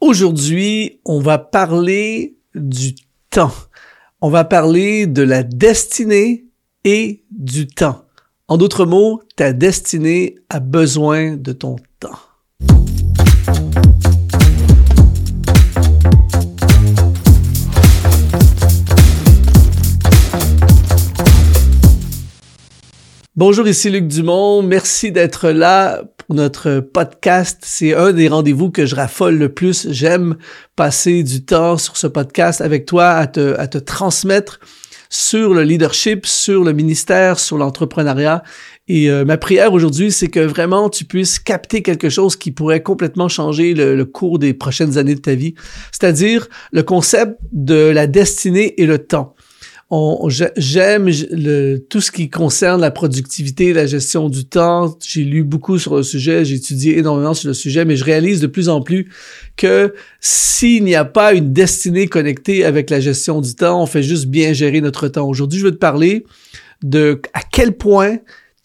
Aujourd'hui, on va parler du temps. On va parler de la destinée et du temps. En d'autres mots, ta destinée a besoin de ton temps. Bonjour, ici Luc Dumont. Merci d'être là notre podcast. C'est un des rendez-vous que je raffole le plus. J'aime passer du temps sur ce podcast avec toi à te, à te transmettre sur le leadership, sur le ministère, sur l'entrepreneuriat. Et euh, ma prière aujourd'hui, c'est que vraiment tu puisses capter quelque chose qui pourrait complètement changer le, le cours des prochaines années de ta vie, c'est-à-dire le concept de la destinée et le temps j'aime tout ce qui concerne la productivité, la gestion du temps. J'ai lu beaucoup sur le sujet, j'ai étudié énormément sur le sujet, mais je réalise de plus en plus que s'il n'y a pas une destinée connectée avec la gestion du temps, on fait juste bien gérer notre temps. Aujourd'hui, je veux te parler de à quel point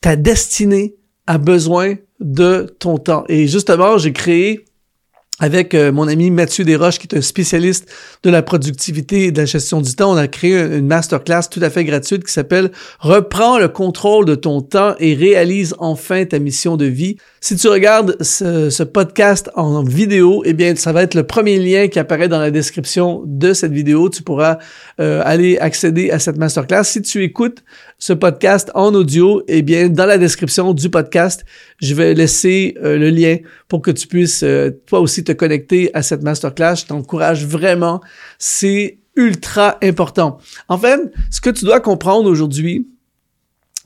ta destinée a besoin de ton temps. Et justement, j'ai créé avec euh, mon ami Mathieu Desroches, qui est un spécialiste de la productivité et de la gestion du temps, on a créé une masterclass tout à fait gratuite qui s'appelle Reprends le contrôle de ton temps et réalise enfin ta mission de vie. Si tu regardes ce, podcast en vidéo, eh bien, ça va être le premier lien qui apparaît dans la description de cette vidéo. Tu pourras euh, aller accéder à cette masterclass. Si tu écoutes ce podcast en audio, eh bien, dans la description du podcast, je vais laisser euh, le lien pour que tu puisses toi aussi te connecter à cette masterclass. Je t'encourage vraiment. C'est ultra important. En fait, ce que tu dois comprendre aujourd'hui,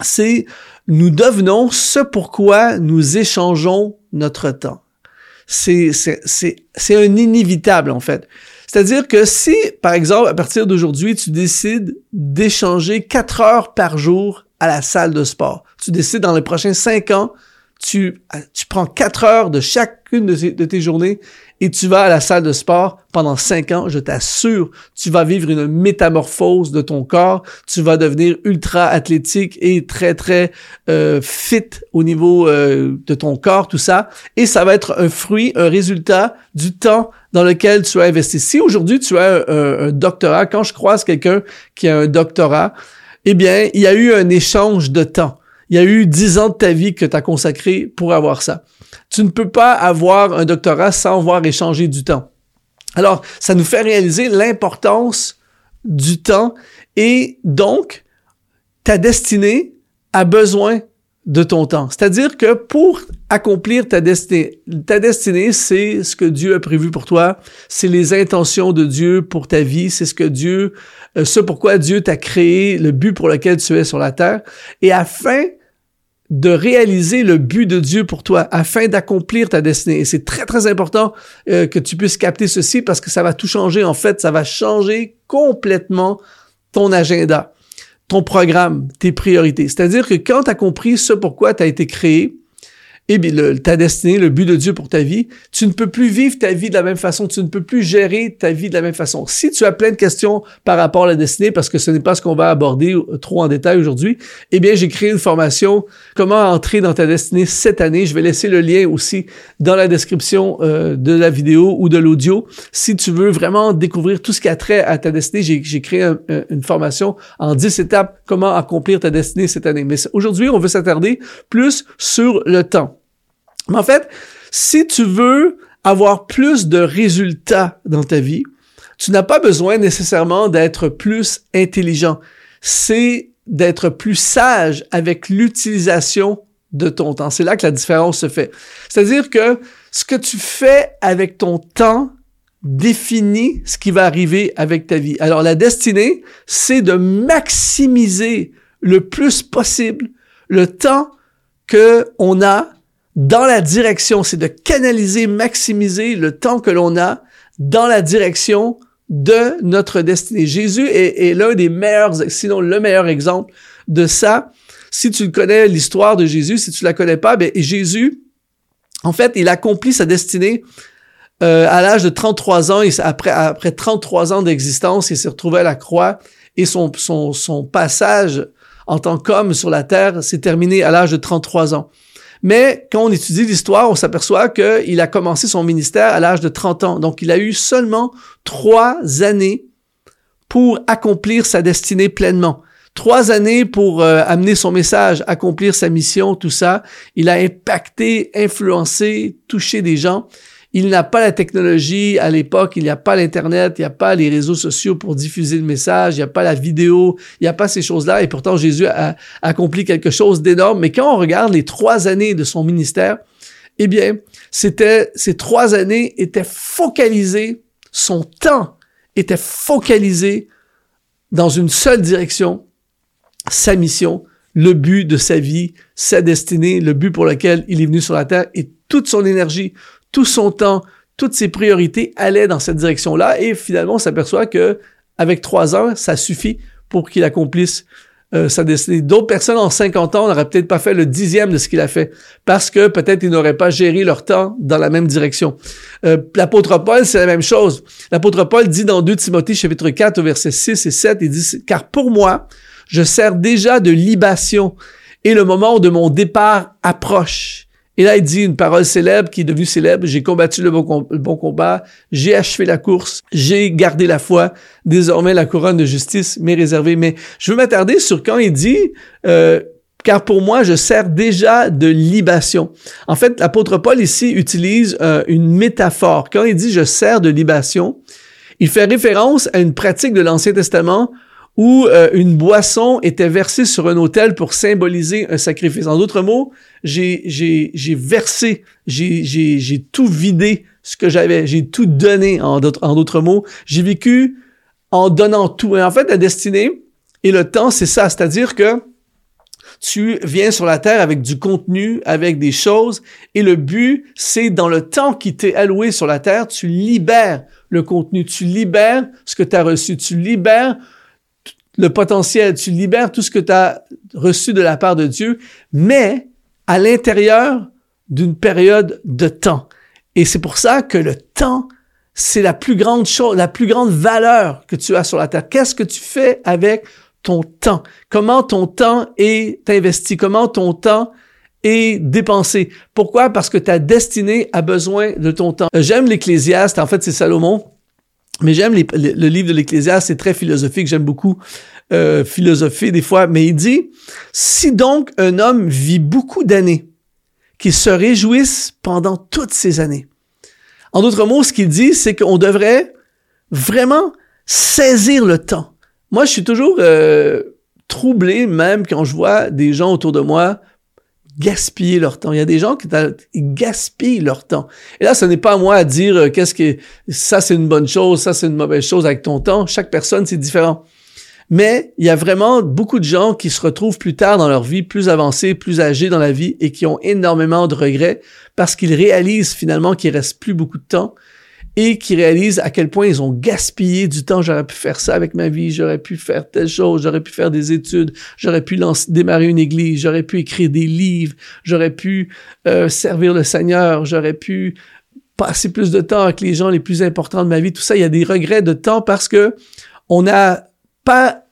c'est nous devenons ce pourquoi nous échangeons notre temps. C'est, c'est, c'est, c'est un inévitable, en fait. C'est-à-dire que si, par exemple, à partir d'aujourd'hui, tu décides d'échanger quatre heures par jour à la salle de sport, tu décides dans les prochains cinq ans tu, prends quatre heures de chacune de, tes journées et tu vas à la salle de sport pendant cinq ans, je t'assure, tu vas vivre une métamorphose de ton corps, tu vas devenir ultra athlétique et très très euh, fit au niveau euh, de ton corps, tout ça, et ça va être un fruit, un résultat du temps dans lequel tu as investi. Si aujourd'hui tu as un, un doctorat, quand je croise quelqu'un qui a un doctorat, eh bien, il y a eu un échange de temps il y a eu dix ans de ta vie que tu as consacré pour avoir ça. Tu ne peux pas avoir un doctorat sans voir échanger du temps. Alors, ça nous fait réaliser l'importance du temps et donc, ta destinée a besoin de ton temps. C'est-à-dire que pour accomplir ta destinée, ta destinée, c'est ce que Dieu a prévu pour toi, c'est les intentions de Dieu pour ta vie, c'est ce que Dieu, euh, ce pourquoi Dieu t'a créé, le but pour lequel tu es sur la terre. Et afin de réaliser le but de Dieu pour toi afin d'accomplir ta destinée. Et c'est très, très important euh, que tu puisses capter ceci parce que ça va tout changer. En fait, ça va changer complètement ton agenda, ton programme, tes priorités. C'est-à-dire que quand tu as compris ce pourquoi tu as été créé, et bien, ta destinée, le but de Dieu pour ta vie, tu ne peux plus vivre ta vie de la même façon, tu ne peux plus gérer ta vie de la même façon. Si tu as plein de questions par rapport à la destinée, parce que ce n'est pas ce qu'on va aborder euh, trop en détail aujourd'hui, eh bien, j'ai créé une formation Comment entrer dans ta destinée cette année. Je vais laisser le lien aussi dans la description euh, de la vidéo ou de l'audio. Si tu veux vraiment découvrir tout ce qui a trait à ta destinée, j'ai créé une formation en 10 étapes Comment accomplir ta destinée cette année. Mais aujourd'hui, on veut s'attarder plus sur le temps. Mais en fait, si tu veux avoir plus de résultats dans ta vie, tu n'as pas besoin nécessairement d'être plus intelligent. C'est d'être plus sage avec l'utilisation de ton temps. C'est là que la différence se fait. C'est-à-dire que ce que tu fais avec ton temps définit ce qui va arriver avec ta vie. Alors la destinée, c'est de maximiser le plus possible le temps que on a dans la direction, c'est de canaliser, maximiser le temps que l'on a dans la direction de notre destinée. Jésus est, l'un des meilleurs, sinon le meilleur exemple de ça. Si tu connais l'histoire de Jésus, si tu la connais pas, ben Jésus, en fait, il accomplit sa destinée euh, à l'âge de 33 ans. Après, après 33 ans d'existence, il s'est retrouvé à la croix et son, son, son passage en tant qu'homme sur la terre s'est terminé à l'âge de 33 ans. Mais quand on étudie l'histoire, on s'aperçoit qu'il a commencé son ministère à l'âge de 30 ans. Donc, il a eu seulement trois années pour accomplir sa destinée pleinement. Trois années pour euh, amener son message, accomplir sa mission, tout ça. Il a impacté, influencé, touché des gens. Il n'a pas la technologie à l'époque, il n'y a pas l'Internet, il n'y a pas les réseaux sociaux pour diffuser le message, il n'y a pas la vidéo, il n'y a pas ces choses-là. Et pourtant, Jésus a accompli quelque chose d'énorme. Mais quand on regarde les trois années de son ministère, eh bien, c'était, ces trois années étaient focalisées, son temps était focalisé dans une seule direction, sa mission, le but de sa vie, sa destinée, le but pour lequel il est venu sur la terre et toute son énergie, tout son temps, toutes ses priorités allaient dans cette direction-là et finalement on s'aperçoit que avec trois ans, ça suffit pour qu'il accomplisse euh, sa destinée. D'autres personnes en 50 ans n'auraient peut-être pas fait le dixième de ce qu'il a fait parce que peut-être ils n'auraient pas géré leur temps dans la même direction. Euh, L'apôtre Paul, c'est la même chose. L'apôtre Paul dit dans 2 Timothée chapitre 4 au verset 6 et 7, il dit, car pour moi, je sers déjà de libation et le moment de mon départ approche. Et là, il dit une parole célèbre qui est devenue célèbre. J'ai combattu le bon, combat, j'ai achevé la course, j'ai gardé la foi. Désormais, la couronne de justice m'est réservée. Mais je veux m'attarder sur quand il dit, euh, car pour moi, je sers déjà de libation. En fait, l'apôtre Paul ici utilise euh, une métaphore. Quand il dit je sers de libation, il fait référence à une pratique de l'Ancien Testament où euh, une boisson était versée sur un autel pour symboliser un sacrifice. En d'autres mots, j'ai, versé, j'ai, tout vidé ce que j'avais, j'ai tout donné en d'autres mots. J'ai vécu en donnant tout. Et en fait, la destinée et le temps, c'est ça, c'est-à-dire que tu viens sur la terre avec du contenu, avec des choses, et le but, c'est dans le temps qui t'est alloué sur la terre, tu libères le contenu, tu libères ce que tu as reçu, tu libères le potentiel, tu libères tout ce que tu as reçu de la part de Dieu, mais à l'intérieur d'une période de temps. Et c'est pour ça que le temps, c'est la plus grande chose, la plus grande valeur que tu as sur la terre. Qu'est-ce que tu fais avec ton temps? Comment ton temps est investi? Comment ton temps est dépensé? Pourquoi? Parce que ta destinée a besoin de ton temps. J'aime l'Ecclésiaste, en fait c'est Salomon, mais j'aime le livre de l'Ecclésiaste, c'est très philosophique, j'aime beaucoup euh, philosopher des fois, mais il dit, si donc un homme vit beaucoup d'années, qu'il se réjouisse pendant toutes ces années. En d'autres mots, ce qu'il dit, c'est qu'on devrait vraiment saisir le temps. Moi, je suis toujours euh, troublé même quand je vois des gens autour de moi gaspiller leur temps. Il y a des gens qui gaspillent leur temps. Et là, ce n'est pas à moi à dire euh, qu'est-ce que ça c'est une bonne chose, ça c'est une mauvaise chose avec ton temps. Chaque personne c'est différent. Mais il y a vraiment beaucoup de gens qui se retrouvent plus tard dans leur vie, plus avancés, plus âgés dans la vie et qui ont énormément de regrets parce qu'ils réalisent finalement qu'il reste plus beaucoup de temps et qui réalisent à quel point ils ont gaspillé du temps. J'aurais pu faire ça avec ma vie, j'aurais pu faire telle chose, j'aurais pu faire des études, j'aurais pu démarrer une église, j'aurais pu écrire des livres, j'aurais pu euh, servir le Seigneur, j'aurais pu passer plus de temps avec les gens les plus importants de ma vie. Tout ça, il y a des regrets de temps parce que on n'a pas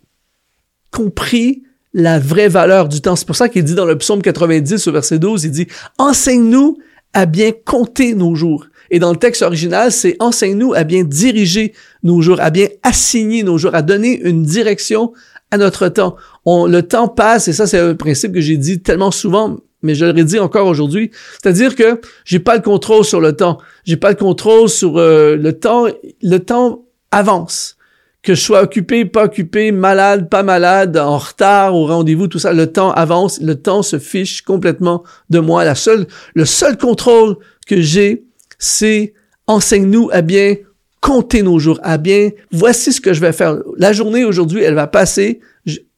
compris la vraie valeur du temps. C'est pour ça qu'il dit dans le psaume 90 au verset 12, il dit, enseigne-nous à bien compter nos jours. Et dans le texte original, c'est enseigne-nous à bien diriger nos jours, à bien assigner nos jours, à donner une direction à notre temps. Le temps passe, et ça c'est un principe que j'ai dit tellement souvent, mais je le redis encore aujourd'hui. C'est-à-dire que j'ai pas le contrôle sur le temps. J'ai pas le contrôle sur euh, le temps. Le temps avance. Que je sois occupé, pas occupé, malade, pas malade, en retard au rendez-vous, tout ça, le temps avance, le temps se fiche complètement de moi. La seule, le seul contrôle que j'ai, c'est enseigne-nous à bien compter nos jours, à bien, voici ce que je vais faire. La journée aujourd'hui, elle va passer,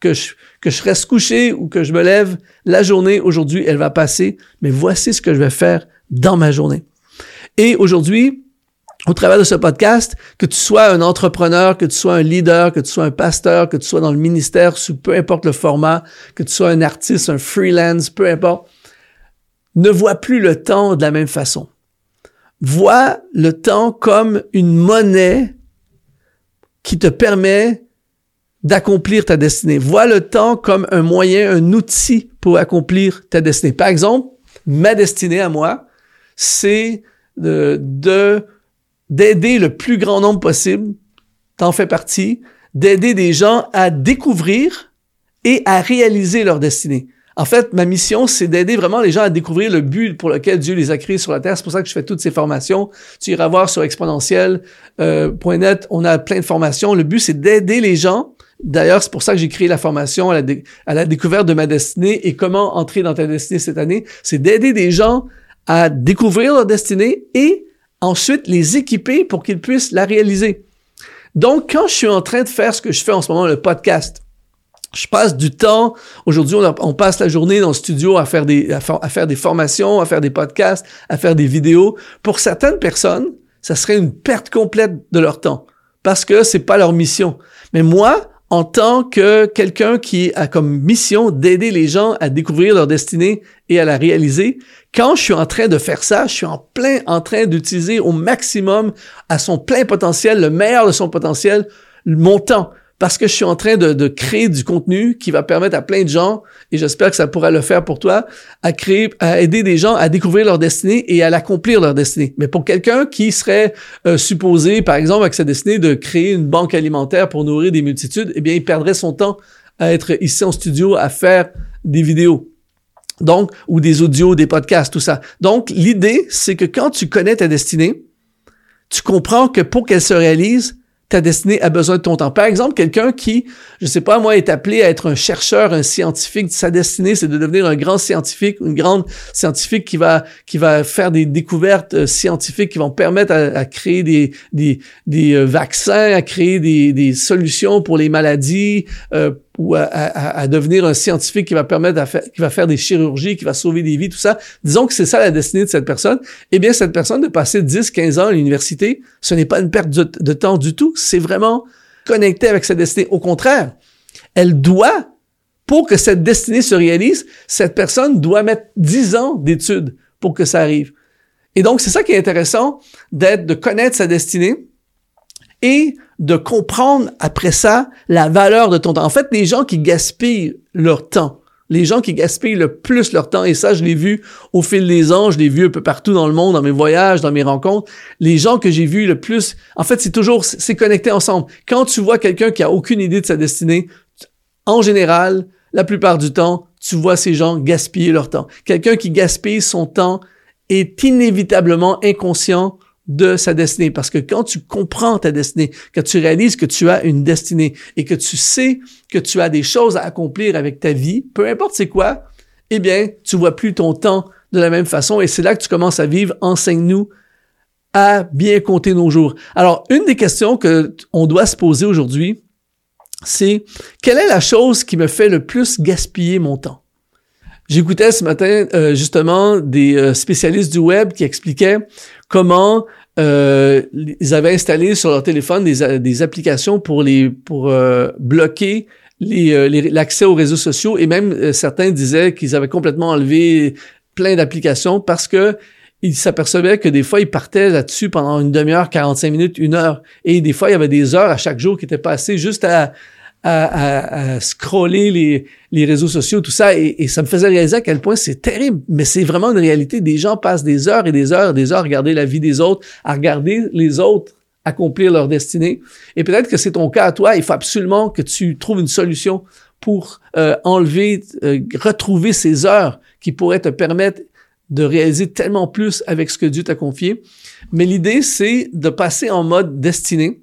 que je, que je reste couché ou que je me lève, la journée aujourd'hui, elle va passer, mais voici ce que je vais faire dans ma journée. Et aujourd'hui, au travers de ce podcast, que tu sois un entrepreneur, que tu sois un leader, que tu sois un pasteur, que tu sois dans le ministère, peu importe le format, que tu sois un artiste, un freelance, peu importe, ne vois plus le temps de la même façon vois le temps comme une monnaie qui te permet d'accomplir ta destinée. Vois le temps comme un moyen, un outil pour accomplir ta destinée. Par exemple, ma destinée à moi, c'est de, de d'aider le plus grand nombre possible, t'en fais partie, d'aider des gens à découvrir et à réaliser leur destinée. En fait, ma mission, c'est d'aider vraiment les gens à découvrir le but pour lequel Dieu les a créés sur la terre. C'est pour ça que je fais toutes ces formations. Tu iras voir sur exponentiel.net, euh, on a plein de formations. Le but, c'est d'aider les gens. D'ailleurs, c'est pour ça que j'ai créé la formation à la, à la découverte de ma destinée et comment entrer dans ta destinée cette année. C'est d'aider des gens à découvrir leur destinée et ensuite les équiper pour qu'ils puissent la réaliser. Donc, quand je suis en train de faire ce que je fais en ce moment, le podcast, je passe du temps. Aujourd'hui, on, passe la journée dans le studio à faire des à, faire des formations, à faire des podcasts, à faire des vidéos. Pour certaines personnes, ça serait une perte complète de leur temps parce que c'est pas leur mission. Mais moi, en tant que quelqu'un qui a comme mission d'aider les gens à découvrir leur destinée et à la réaliser, quand je suis en train de faire ça, je suis en plein en train d'utiliser au maximum à son plein potentiel, le meilleur de son potentiel, mon temps parce que je suis en train de, créer du contenu qui va permettre à plein de gens, et j'espère que ça pourra le faire pour toi, à créer, à aider des gens à découvrir leur destinée et à l'accomplir leur destinée. Mais pour quelqu'un qui serait euh, supposé, par exemple, avec sa destinée de créer une banque alimentaire pour nourrir des multitudes, eh bien, il perdrait son temps à être ici en studio à faire des vidéos. Donc, ou des audios, des podcasts, tout ça. Donc, l'idée, c'est que quand tu connais ta destinée, tu comprends que pour qu'elle se réalise, ta destinée a besoin de ton temps. Par exemple, quelqu'un qui, je sais pas moi, est appelé à être un chercheur, un scientifique, sa destinée, c'est de devenir un grand scientifique, une grande scientifique qui va qui va faire des découvertes euh, scientifiques qui vont permettre à, créer des des, des euh, vaccins, à créer des, des solutions pour les maladies, euh, ou à, à, devenir un scientifique qui va permettre à faire, qui va faire des chirurgies, qui va sauver des vies, tout ça. Disons que c'est ça la destinée de cette personne. Eh bien, cette personne de passer 10, 15 ans à l'université, ce n'est pas une perte de, temps du tout. C'est vraiment connecté avec sa destinée. Au contraire, elle doit, pour que cette destinée se réalise, cette personne doit mettre 10 ans d'études pour que ça arrive. Et donc, c'est ça qui est intéressant d'être, de connaître sa destinée et de comprendre après ça la valeur de ton temps. En fait, les gens qui gaspillent leur temps, les gens qui gaspillent le plus leur temps, et ça, je l'ai vu au fil des ans, je l'ai vu un peu partout dans le monde, dans mes voyages, dans mes rencontres, les gens que j'ai vus le plus, en fait, c'est toujours, c'est connecté ensemble. Quand tu vois quelqu'un qui a aucune idée de sa destinée, en général, la plupart du temps, tu vois ces gens gaspiller leur temps. Quelqu'un qui gaspille son temps est inévitablement inconscient de sa destinée. Parce que quand tu comprends ta destinée, quand tu réalises que tu as une destinée et que tu sais que tu as des choses à accomplir avec ta vie, peu importe c'est quoi, eh bien, tu vois plus ton temps de la même façon et c'est là que tu commences à vivre. Enseigne-nous à bien compter nos jours. Alors, une des questions que on doit se poser aujourd'hui, c'est quelle est la chose qui me fait le plus gaspiller mon temps? J'écoutais ce matin euh, justement des euh, spécialistes du web qui expliquaient comment euh, ils avaient installé sur leur téléphone des, des applications pour les pour euh, bloquer euh, l'accès aux réseaux sociaux et même certains disaient qu'ils avaient complètement enlevé plein d'applications parce que ils s'apercevaient que des fois, ils partaient là-dessus pendant une demi-heure, 45 minutes, une heure. Et des fois, il y avait des heures à chaque jour qui étaient passées juste à, à, scroller les, réseaux sociaux, tout ça, et, ça me faisait réaliser à quel point c'est terrible, mais c'est vraiment une réalité. Des gens passent des heures et des heures des heures à regarder la vie des autres, à regarder les autres accomplir leur destinée. Et peut-être que c'est ton cas à toi, il faut absolument que tu trouves une solution pour euh, enlever, euh, retrouver ces heures qui pourraient te permettre de réaliser tellement plus avec ce que Dieu t'a confié. Mais l'idée, c'est de passer en mode destinée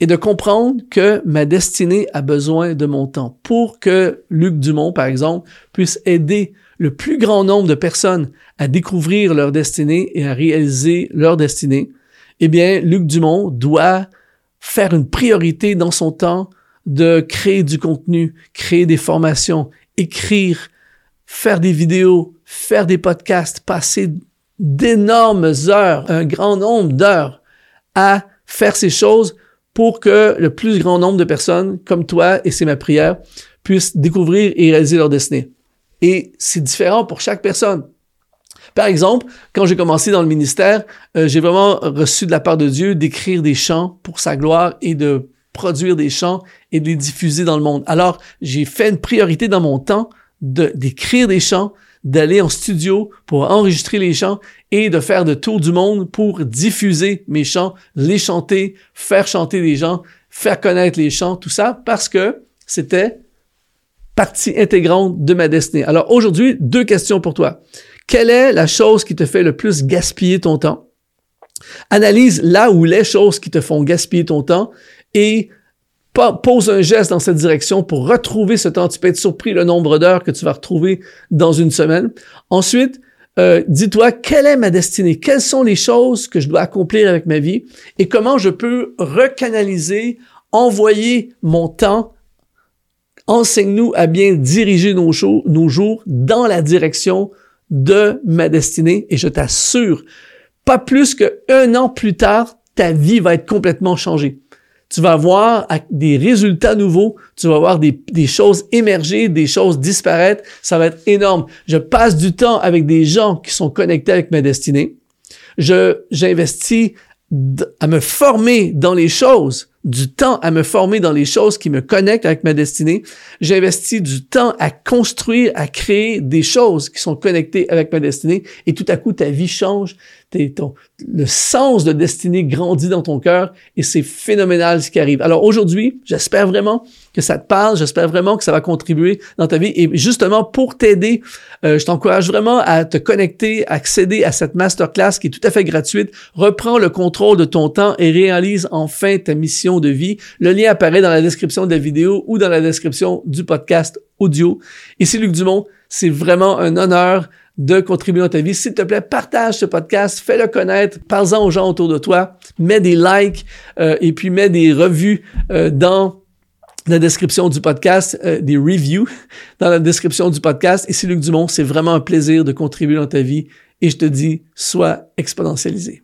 et de comprendre que ma destinée a besoin de mon temps pour que Luc Dumont, par exemple, puisse aider le plus grand nombre de personnes à découvrir leur destinée et à réaliser leur destinée. Eh bien, Luc Dumont doit faire une priorité dans son temps de créer du contenu, créer des formations, écrire, faire des vidéos, faire des podcasts, passer d'énormes heures, un grand nombre d'heures à faire ces choses pour que le plus grand nombre de personnes, comme toi, et c'est ma prière, puissent découvrir et réaliser leur destinée. Et c'est différent pour chaque personne. Par exemple, quand j'ai commencé dans le ministère, euh, j'ai vraiment reçu de la part de Dieu d'écrire des chants pour sa gloire et de produire des chants et de les diffuser dans le monde. Alors, j'ai fait une priorité dans mon temps d'écrire des chants, d'aller en studio pour enregistrer les chants et de faire de tour du monde pour diffuser mes chants, les chanter, faire chanter les gens, faire connaître les chants, tout ça, parce que c'était partie intégrante de ma destinée. Alors aujourd'hui, deux questions pour toi. Quelle est la chose qui te fait le plus gaspiller ton temps? Analyse là où les choses qui te font gaspiller ton temps et pose un geste dans cette direction pour retrouver ce temps. Tu peux être surpris le nombre d'heures que tu vas retrouver dans une semaine. Ensuite, euh, dis-toi quelle est ma destinée, quelles sont les choses que je dois accomplir avec ma vie? Et comment je peux recanaliser, envoyer mon temps? Enseigne-nous à bien diriger nos, nos jours dans la direction de ma destinée et je t'assure, pas plus qu'un an plus tard, ta vie va être complètement changée tu vas avoir des résultats nouveaux, tu vas voir des, des, choses émerger, des choses disparaître, ça va être énorme. Je passe du temps avec des gens qui sont connectés avec ma destinée. Je, j'investis à me former dans les choses du temps à me former dans les choses qui me connectent avec ma destinée. J'investis du temps à construire, à créer des choses qui sont connectées avec ma destinée. Et tout à coup, ta vie change. Le sens de destinée grandit dans ton cœur et c'est phénoménal ce qui arrive. Alors aujourd'hui, j'espère vraiment que ça te parle. J'espère vraiment que ça va contribuer dans ta vie. Et justement, pour t'aider, euh, je t'encourage vraiment à te connecter, accéder à cette masterclass qui est tout à fait gratuite. Reprends le contrôle de ton temps et réalise enfin ta mission de vie. Le lien apparaît dans la description de la vidéo ou dans la description du podcast audio. Ici Luc Dumont, c'est vraiment un honneur de contribuer dans ta vie. S'il te plaît, partage ce podcast, fais-le connaître, parle-en aux gens autour de toi, mets des likes euh, et puis mets des revues euh, dans la description du podcast, euh, des reviews dans la description du podcast. Ici Luc Dumont, c'est vraiment un plaisir de contribuer dans ta vie et je te dis, sois exponentialisé.